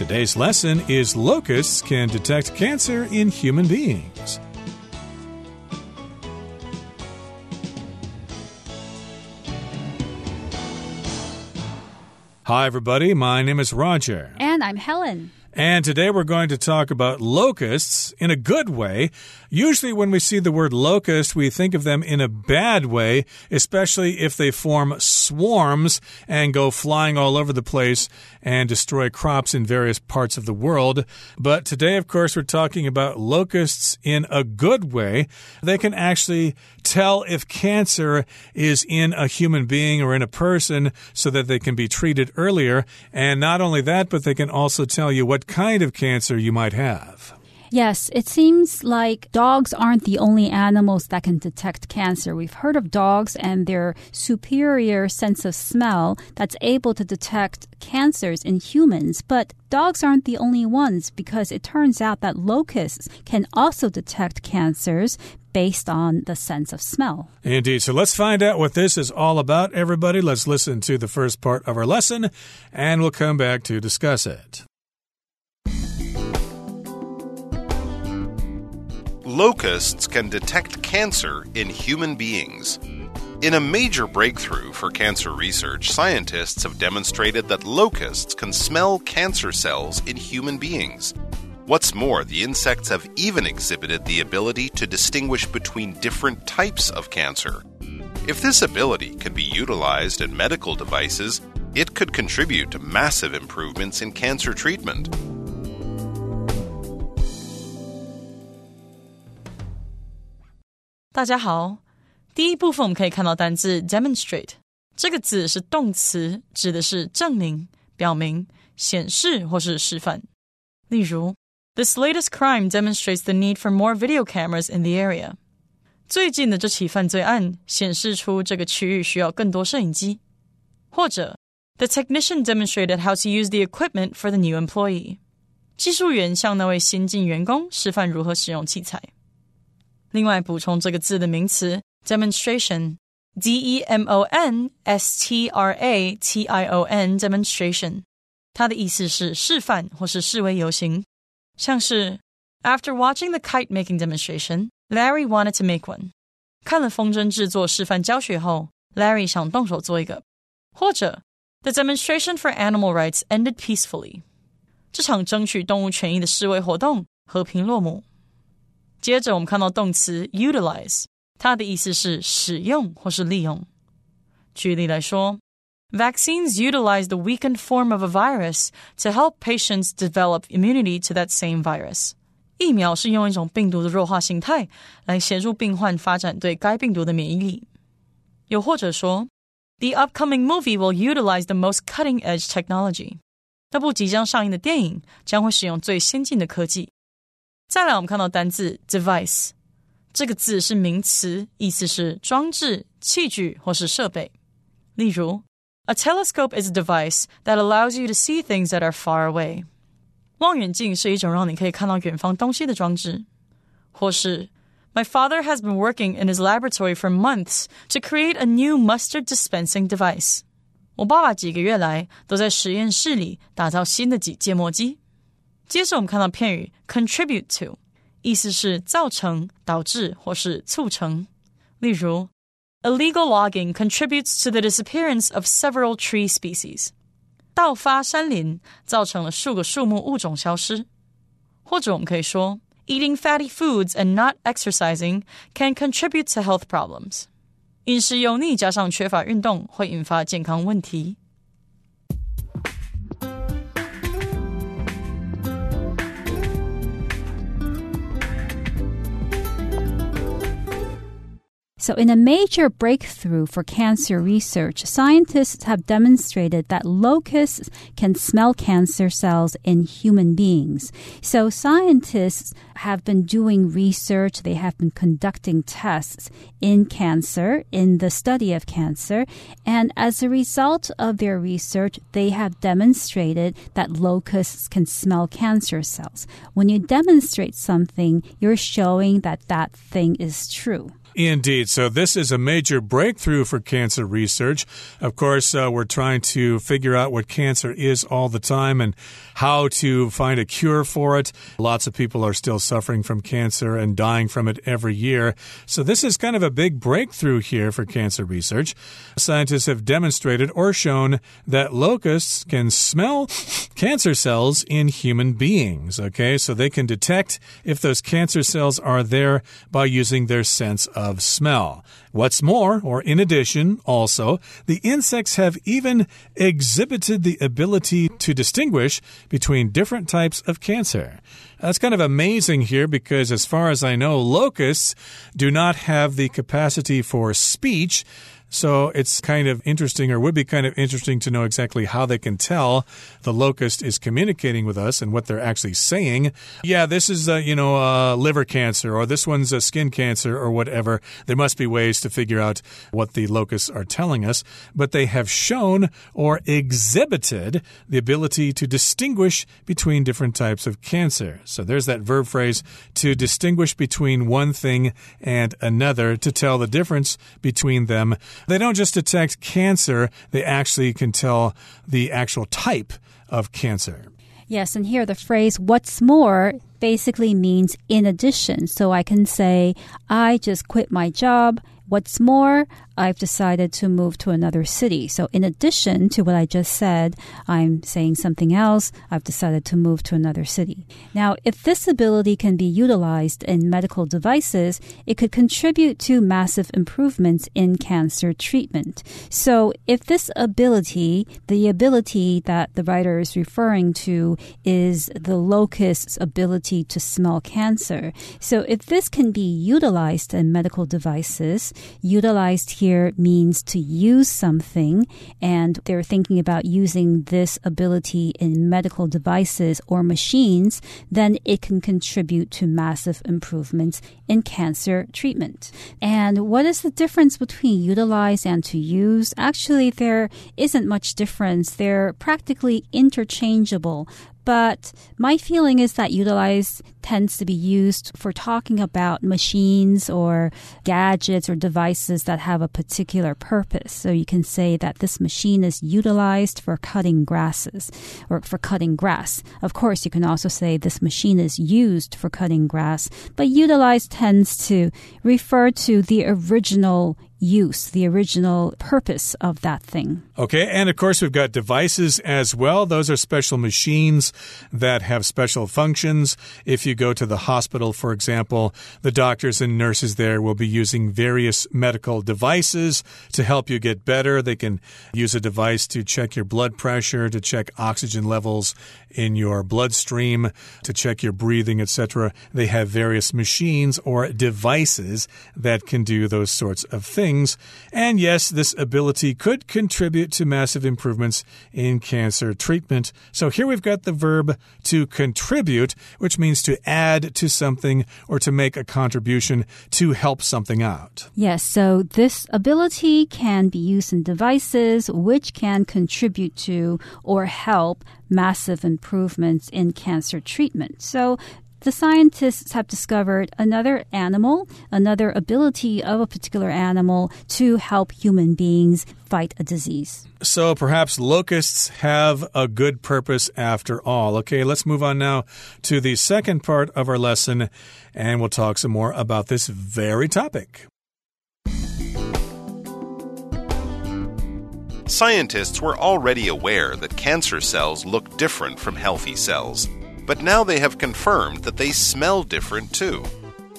Today's lesson is locusts can detect cancer in human beings. Hi, everybody. My name is Roger. And I'm Helen. And today we're going to talk about locusts in a good way. Usually, when we see the word locust, we think of them in a bad way, especially if they form swarms and go flying all over the place and destroy crops in various parts of the world. But today, of course, we're talking about locusts in a good way. They can actually tell if cancer is in a human being or in a person so that they can be treated earlier. And not only that, but they can also tell you what kind of cancer you might have. Yes, it seems like dogs aren't the only animals that can detect cancer. We've heard of dogs and their superior sense of smell that's able to detect cancers in humans, but dogs aren't the only ones because it turns out that locusts can also detect cancers based on the sense of smell. Indeed. So let's find out what this is all about, everybody. Let's listen to the first part of our lesson and we'll come back to discuss it. Locusts can detect cancer in human beings. In a major breakthrough for cancer research, scientists have demonstrated that locusts can smell cancer cells in human beings. What's more, the insects have even exhibited the ability to distinguish between different types of cancer. If this ability can be utilized in medical devices, it could contribute to massive improvements in cancer treatment. 大家好，第一部分我们可以看到单字 demonstrate 这个字是动词，指的是证明、表明、显示或是示范。例如，This latest crime demonstrates the need for more video cameras in the area。最近的这起犯罪案显示出这个区域需要更多摄影机。或者，The technician demonstrated how to use the equipment for the new employee。技术员向那位新进员工示范如何使用器材。另外补充这个字的名词 demonstration，d e m o n s t r a t i o n demonstration，它的意思是示范或是示威游行，像是 After watching the kite making demonstration, Larry wanted to make one。看了风筝制作示范教学后，Larry 想动手做一个。或者 The demonstration for animal rights ended peacefully。这场争取动物权益的示威活动和平落幕。接着我们看到动词 utilize，它的意思是使用或是利用。举例来说，Vaccines utilize the weakened form of a virus to help patients develop immunity to that same virus。疫苗是用一种病毒的弱化形态来协助病患发展对该病毒的免疫力。又或者说，The upcoming movie will utilize the most cutting-edge technology。那部即将上映的电影将会使用最先进的科技。 再来，我们看到单字 device 这个字是名词，意思是装置、器具或是设备。例如，A telescope is a device that allows you to see things that are far away。望远镜是一种让你可以看到远方东西的装置。或是，My father has been working in his laboratory for months to create a new mustard dispensing device。我爸爸几个月来都在实验室里打造新的几芥末机。 接着我们看到片语 contribute to，意思是造成、导致或是促成。例如，illegal logging contributes to the disappearance of several tree species。盗伐山林造成了数个树木物种消失。或者我们可以说，eating fatty foods and not exercising can contribute to health problems。饮食油腻加上缺乏运动会引发健康问题。 So, in a major breakthrough for cancer research, scientists have demonstrated that locusts can smell cancer cells in human beings. So, scientists have been doing research, they have been conducting tests in cancer, in the study of cancer, and as a result of their research, they have demonstrated that locusts can smell cancer cells. When you demonstrate something, you're showing that that thing is true. Indeed. So, this is a major breakthrough for cancer research. Of course, uh, we're trying to figure out what cancer is all the time and how to find a cure for it. Lots of people are still suffering from cancer and dying from it every year. So, this is kind of a big breakthrough here for cancer research. Scientists have demonstrated or shown that locusts can smell cancer cells in human beings. Okay, so they can detect if those cancer cells are there by using their sense of smell. What's more, or in addition, also, the insects have even exhibited the ability to distinguish between different types of cancer. That's kind of amazing here because, as far as I know, locusts do not have the capacity for speech. So it's kind of interesting, or would be kind of interesting to know exactly how they can tell the locust is communicating with us and what they're actually saying. Yeah, this is, uh, you know, uh, liver cancer, or this one's a skin cancer, or whatever. There must be ways to figure out what the locusts are telling us, but they have shown or exhibited the ability to distinguish between different types of cancer. So there's that verb phrase to distinguish between one thing and another, to tell the difference between them. They don't just detect cancer, they actually can tell the actual type of cancer. Yes, and here the phrase what's more basically means in addition. So I can say, I just quit my job What's more, I've decided to move to another city. So, in addition to what I just said, I'm saying something else. I've decided to move to another city. Now, if this ability can be utilized in medical devices, it could contribute to massive improvements in cancer treatment. So, if this ability, the ability that the writer is referring to, is the locust's ability to smell cancer. So, if this can be utilized in medical devices, Utilized here means to use something, and they're thinking about using this ability in medical devices or machines, then it can contribute to massive improvements in cancer treatment. And what is the difference between utilize and to use? Actually, there isn't much difference. They're practically interchangeable. But my feeling is that utilize tends to be used for talking about machines or gadgets or devices that have a particular purpose. So you can say that this machine is utilized for cutting grasses or for cutting grass. Of course, you can also say this machine is used for cutting grass, but utilize tends to refer to the original use, the original purpose of that thing. Okay, and of course, we've got devices as well. Those are special machines that have special functions. If you go to the hospital, for example, the doctors and nurses there will be using various medical devices to help you get better. They can use a device to check your blood pressure, to check oxygen levels in your bloodstream, to check your breathing, etc. They have various machines or devices that can do those sorts of things things. And yes, this ability could contribute to massive improvements in cancer treatment. So here we've got the verb to contribute, which means to add to something or to make a contribution to help something out. Yes, so this ability can be used in devices which can contribute to or help massive improvements in cancer treatment. So the scientists have discovered another animal, another ability of a particular animal to help human beings fight a disease. So perhaps locusts have a good purpose after all. Okay, let's move on now to the second part of our lesson, and we'll talk some more about this very topic. Scientists were already aware that cancer cells look different from healthy cells but now they have confirmed that they smell different too.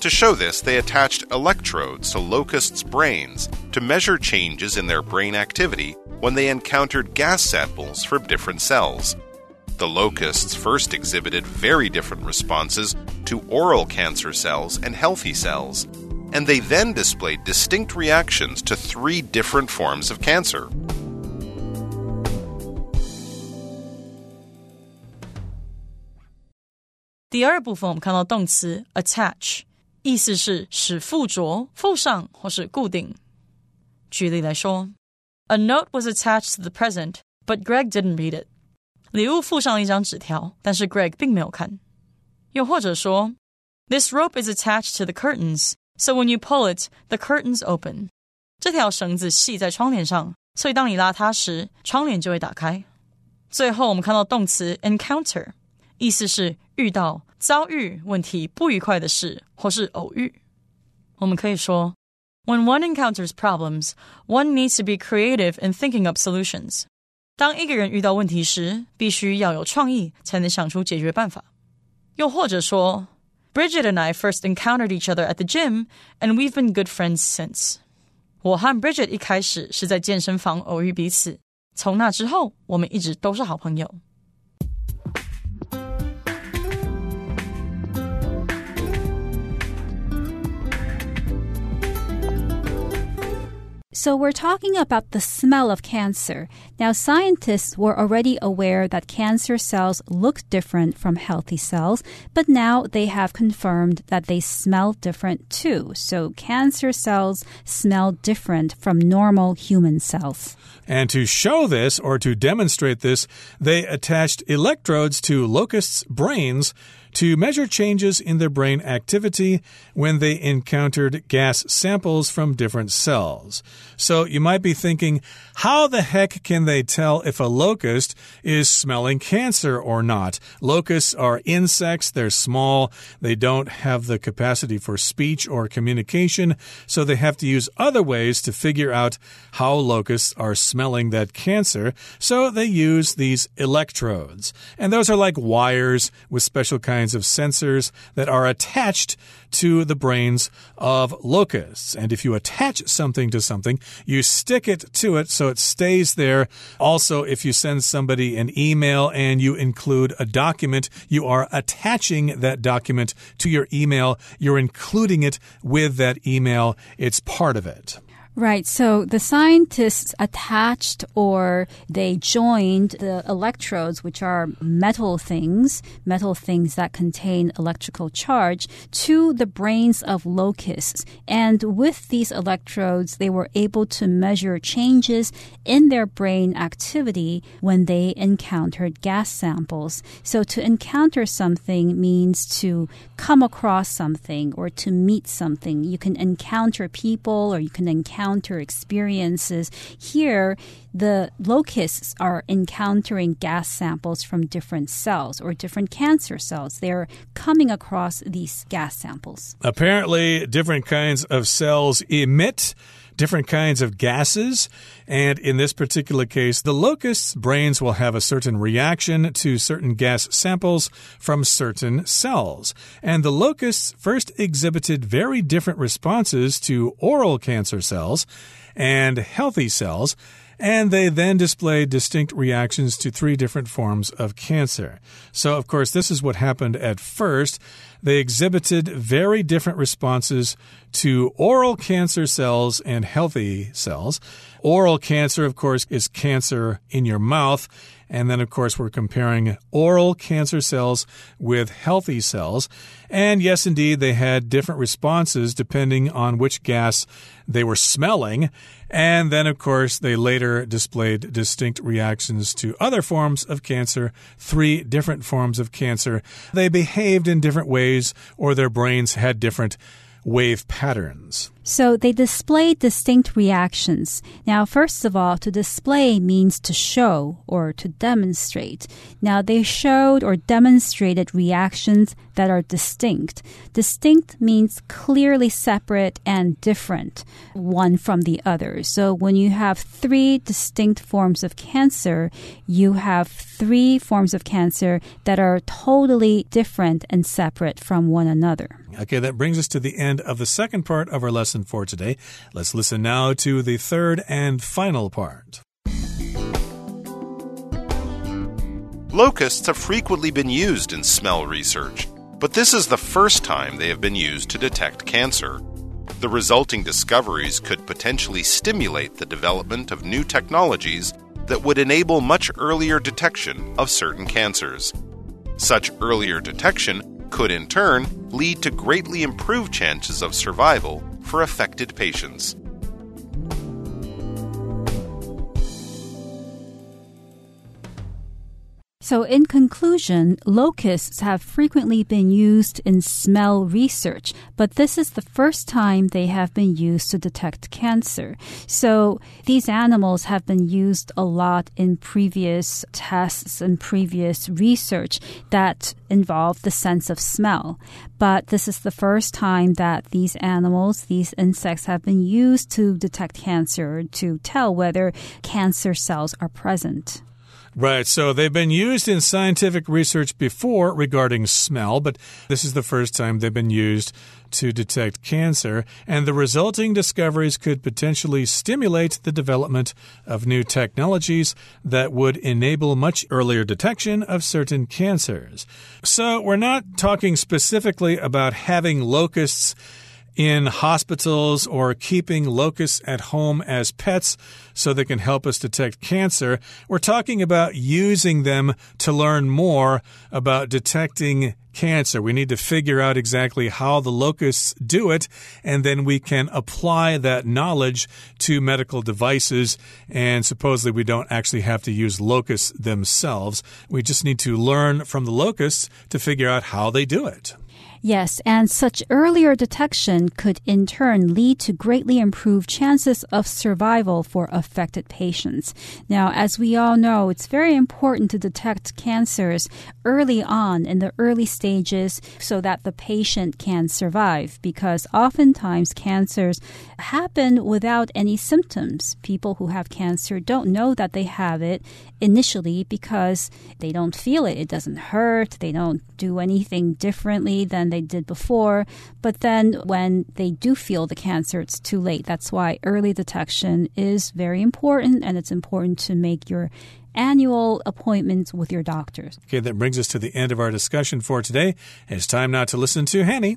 To show this, they attached electrodes to locusts' brains to measure changes in their brain activity when they encountered gas samples from different cells. The locusts first exhibited very different responses to oral cancer cells and healthy cells, and they then displayed distinct reactions to three different forms of cancer. 第二部分我们看到动词 attach，意思是使附着、附上或是固定。举例来说，A note was attached to the present, but Greg didn't read it。礼物附上了一张纸条，但是 Greg 并没有看。又或者说，This rope is attached to the curtains, So when you pull it, the curtains open. 这条绳子系在窗帘上，所以当你拉它时，窗帘就会打开。最后，我们看到动词 encounter， 意思是遇到、遭遇问题、不愉快的事，或是偶遇。我们可以说，When one encounters problems, one needs to be creative in thinking up solutions. 当一个人遇到问题时，必须要有创意，才能想出解决办法。又或者说，Bridget and I first encountered each other at the gym, and we've been good friends since. 我和 Bridget 一开始是在健身房偶遇彼此，从那之后，我们一直都是好朋友。 So we're talking about the smell of cancer. Now, scientists were already aware that cancer cells look different from healthy cells, but now they have confirmed that they smell different too. So cancer cells smell different from normal human cells. And to show this or to demonstrate this, they attached electrodes to locusts' brains to measure changes in their brain activity when they encountered gas samples from different cells. So you might be thinking, how the heck can they tell if a locust is smelling cancer or not? Locusts are insects, they're small, they don't have the capacity for speech or communication, so they have to use other ways to figure out how locusts are smelling that cancer. So they use these electrodes. And those are like wires with special kinds of sensors that are attached to the brains of locusts. And if you attach something to something, you stick it to it so it stays there. Also, if you send somebody an email and you include a document, you are attaching that document to your email. You're including it with that email. It's part of it. Right. So the scientists attached or they joined the electrodes, which are metal things, metal things that contain electrical charge, to the brains of locusts. And with these electrodes, they were able to measure changes in their brain activity when they encountered gas samples. So to encounter something means to come across something or to meet something. You can encounter people or you can encounter encounter experiences. Here, the locusts are encountering gas samples from different cells or different cancer cells. They're coming across these gas samples. Apparently, different kinds of cells emit different kinds of gases. And in this particular case, the locust's brains will have a certain reaction to certain gas samples from certain cells. And the locusts first exhibited very different responses to oral cancer cells and healthy cells and they then displayed distinct reactions to three different forms of cancer. So, of course, this is what happened at first. They exhibited very different responses to oral cancer cells and healthy cells. Oral cancer, of course, is cancer in your mouth. And then, of course, we're comparing oral cancer cells with healthy cells. And yes, indeed, they had different responses depending on which gas they were smelling. And then, of course, they later displayed distinct reactions to other forms of cancer, three different forms of cancer. They behaved in different ways, or their brains had different wave patterns. So they display distinct reactions. Now, first of all, to display means to show or to demonstrate. Now, they showed or demonstrated reactions that are distinct. Distinct means clearly separate and different one from the other. So when you have three distinct forms of cancer, you have three forms of cancer that are totally different and separate from one another. Okay, that brings us to the end of the second part of our lesson for today. Let's listen now to the third and final part. Locusts have frequently been used in smell research, but this is the first time they have been used to detect cancer. The resulting discoveries could potentially stimulate the development of new technologies that would enable much earlier detection of certain cancers. Such earlier detection could in turn lead to greatly improved chances of survival for affected patients. So, in conclusion, locusts have frequently been used in smell research, but this is the first time they have been used to detect cancer. So, these animals have been used a lot in previous tests and previous research that involved the sense of smell. But this is the first time that these animals, these insects, have been used to detect cancer, to tell whether cancer cells are present. Right. So they've been used in scientific research before regarding smell, but this is the first time they've been used to detect cancer. And the resulting discoveries could potentially stimulate the development of new technologies that would enable much earlier detection of certain cancers. So we're not talking specifically about having locusts in hospitals or keeping locusts at home as pets so they can help us detect cancer. We're talking about using them to learn more about detecting cancer. We need to figure out exactly how the locusts do it, and then we can apply that knowledge to medical devices. And supposedly, we don't actually have to use locusts themselves. We just need to learn from the locusts to figure out how they do it. Yes, and such earlier detection could in turn lead to greatly improved chances of survival for affected patients. Now, as we all know, it's very important to detect cancers early on in the early stages so that the patient can survive because oftentimes cancers happen without any symptoms. People who have cancer don't know that they have it initially because they don't feel it. It doesn't hurt. They don't do anything differently than they did before. But then when they do feel the cancer, it's too late. That's why early detection is very important, and it's important to make your annual appointments with your doctors. Okay, that brings us to the end of our discussion for today. It's time now to listen to Hanny.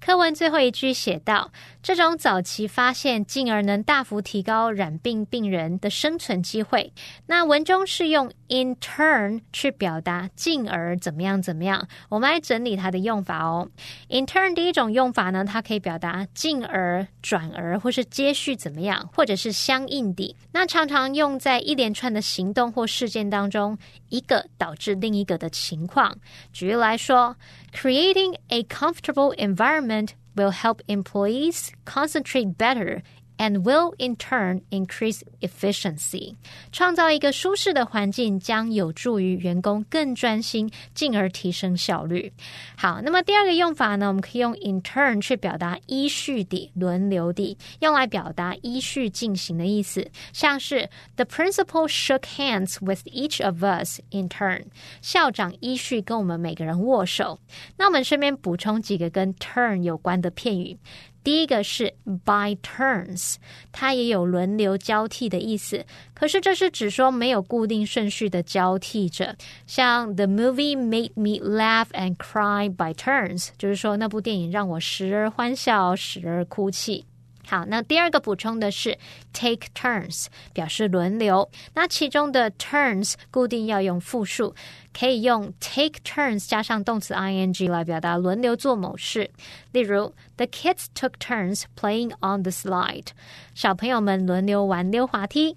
课文最后一句写道：“这种早期发现，进而能大幅提高染病病人的生存机会。”那文中是用 in turn 去表达进而怎么样怎么样。我们来整理它的用法哦。in turn 第一种用法呢，它可以表达进而、转而或是接续怎么样，或者是相应的。那常常用在一连串的行动或事件当中，一个导致另一个的。情况。举例来说，creating a comfortable environment will help employees concentrate better and will in turn increase efficiency。创造一个舒适的环境将有助于员工更专心，进而提升效率。好，那么第二个用法呢？我们可以用 in turn 去表达依序地、轮流地，用来表达依序进行的意思。像是 The principal shook hands with each of us in turn。校长依序跟我们每个人握手。那我们顺便补充几个跟 turn 有关的片语。第一个是 by turns，它也有轮流交替的意思。可是这是指说没有固定顺序的交替着。像 The movie made me laugh and cry by turns，就是说那部电影让我时而欢笑，时而哭泣。好，那第二个补充的是 take turns，表示轮流。那其中的 turns 固定要用复数，可以用 take turns 加上动词 ing 来表达轮流做某事。例如，The kids took turns playing on the slide，小朋友们轮流玩溜滑梯。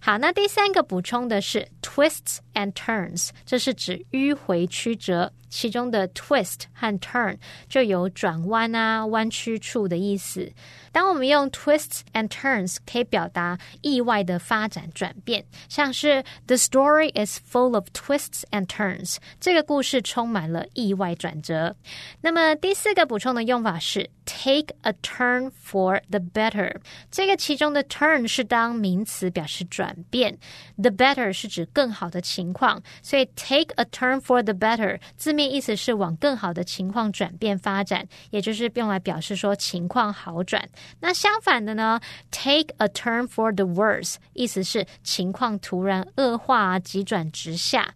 好，那第三个补充的是 twists and turns，这是指迂回曲折。其中的 twist 和 turn 就有转弯啊、弯曲处的意思。当我们用 twists and turns，可以表达意外的发展转变，像是 The story is full of twists and turns，这个故事充满了意外转折。那么第四个补充的用法是 take a turn for the better，这个其中的 turn 是当名词表示转变，the better 是指更好的情 情况，所以 take a turn for the better 字面意思是往更好的情况转变发展，也就是用来表示说情况好转。那相反的呢，take a turn for the worse 意思是情况突然恶化，急转直下。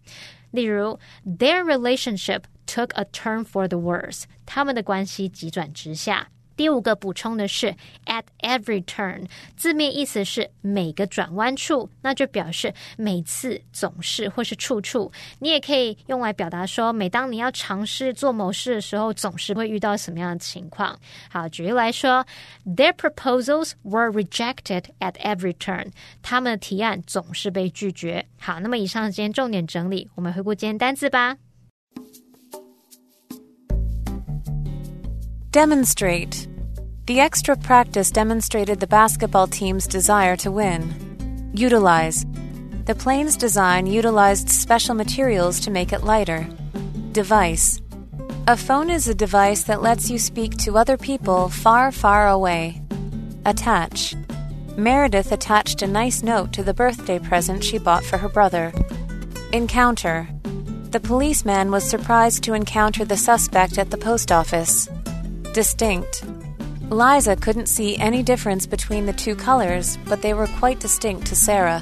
例如，their relationship took a turn for the worse，他们的关系急转直下。第五个补充的是 at every turn，字面意思是每个转弯处，那就表示每次、总是或是处处。你也可以用来表达说，每当你要尝试做某事的时候，总是会遇到什么样的情况。好，举例来说，Their proposals were rejected at every turn。他们的提案总是被拒绝。好，那么以上今天重点整理，我们回顾今天单词吧。Demonstrate. The extra practice demonstrated the basketball team's desire to win. Utilize. The plane's design utilized special materials to make it lighter. Device. A phone is a device that lets you speak to other people far, far away. Attach. Meredith attached a nice note to the birthday present she bought for her brother. Encounter. The policeman was surprised to encounter the suspect at the post office. Distinct. Liza couldn't see any difference between the two colors, but they were quite distinct to Sarah.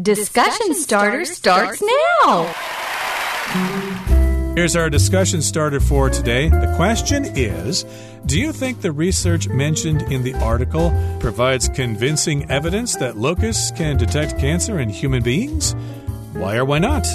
Discussion starter starts now. Here's our discussion starter for today. The question is Do you think the research mentioned in the article provides convincing evidence that locusts can detect cancer in human beings? Why or why not?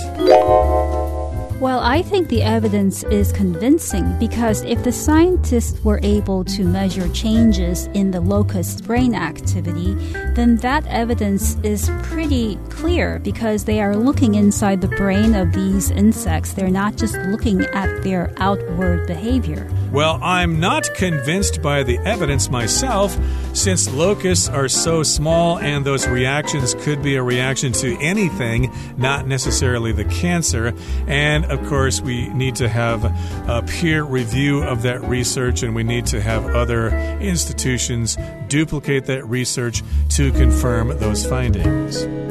Well, I think the evidence is convincing because if the scientists were able to measure changes in the locust brain activity, then that evidence is pretty clear because they are looking inside the brain of these insects. They're not just looking at their outward behavior. Well, I'm not convinced by the evidence myself, since locusts are so small and those reactions could be a reaction to anything, not necessarily the cancer. And of course, we need to have a peer review of that research, and we need to have other institutions duplicate that research to confirm those findings.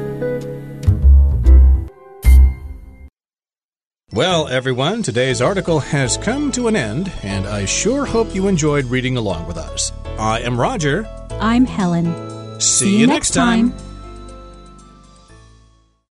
Well, everyone, today's article has come to an end, and I sure hope you enjoyed reading along with us. I am Roger. I'm Helen. See, you next time.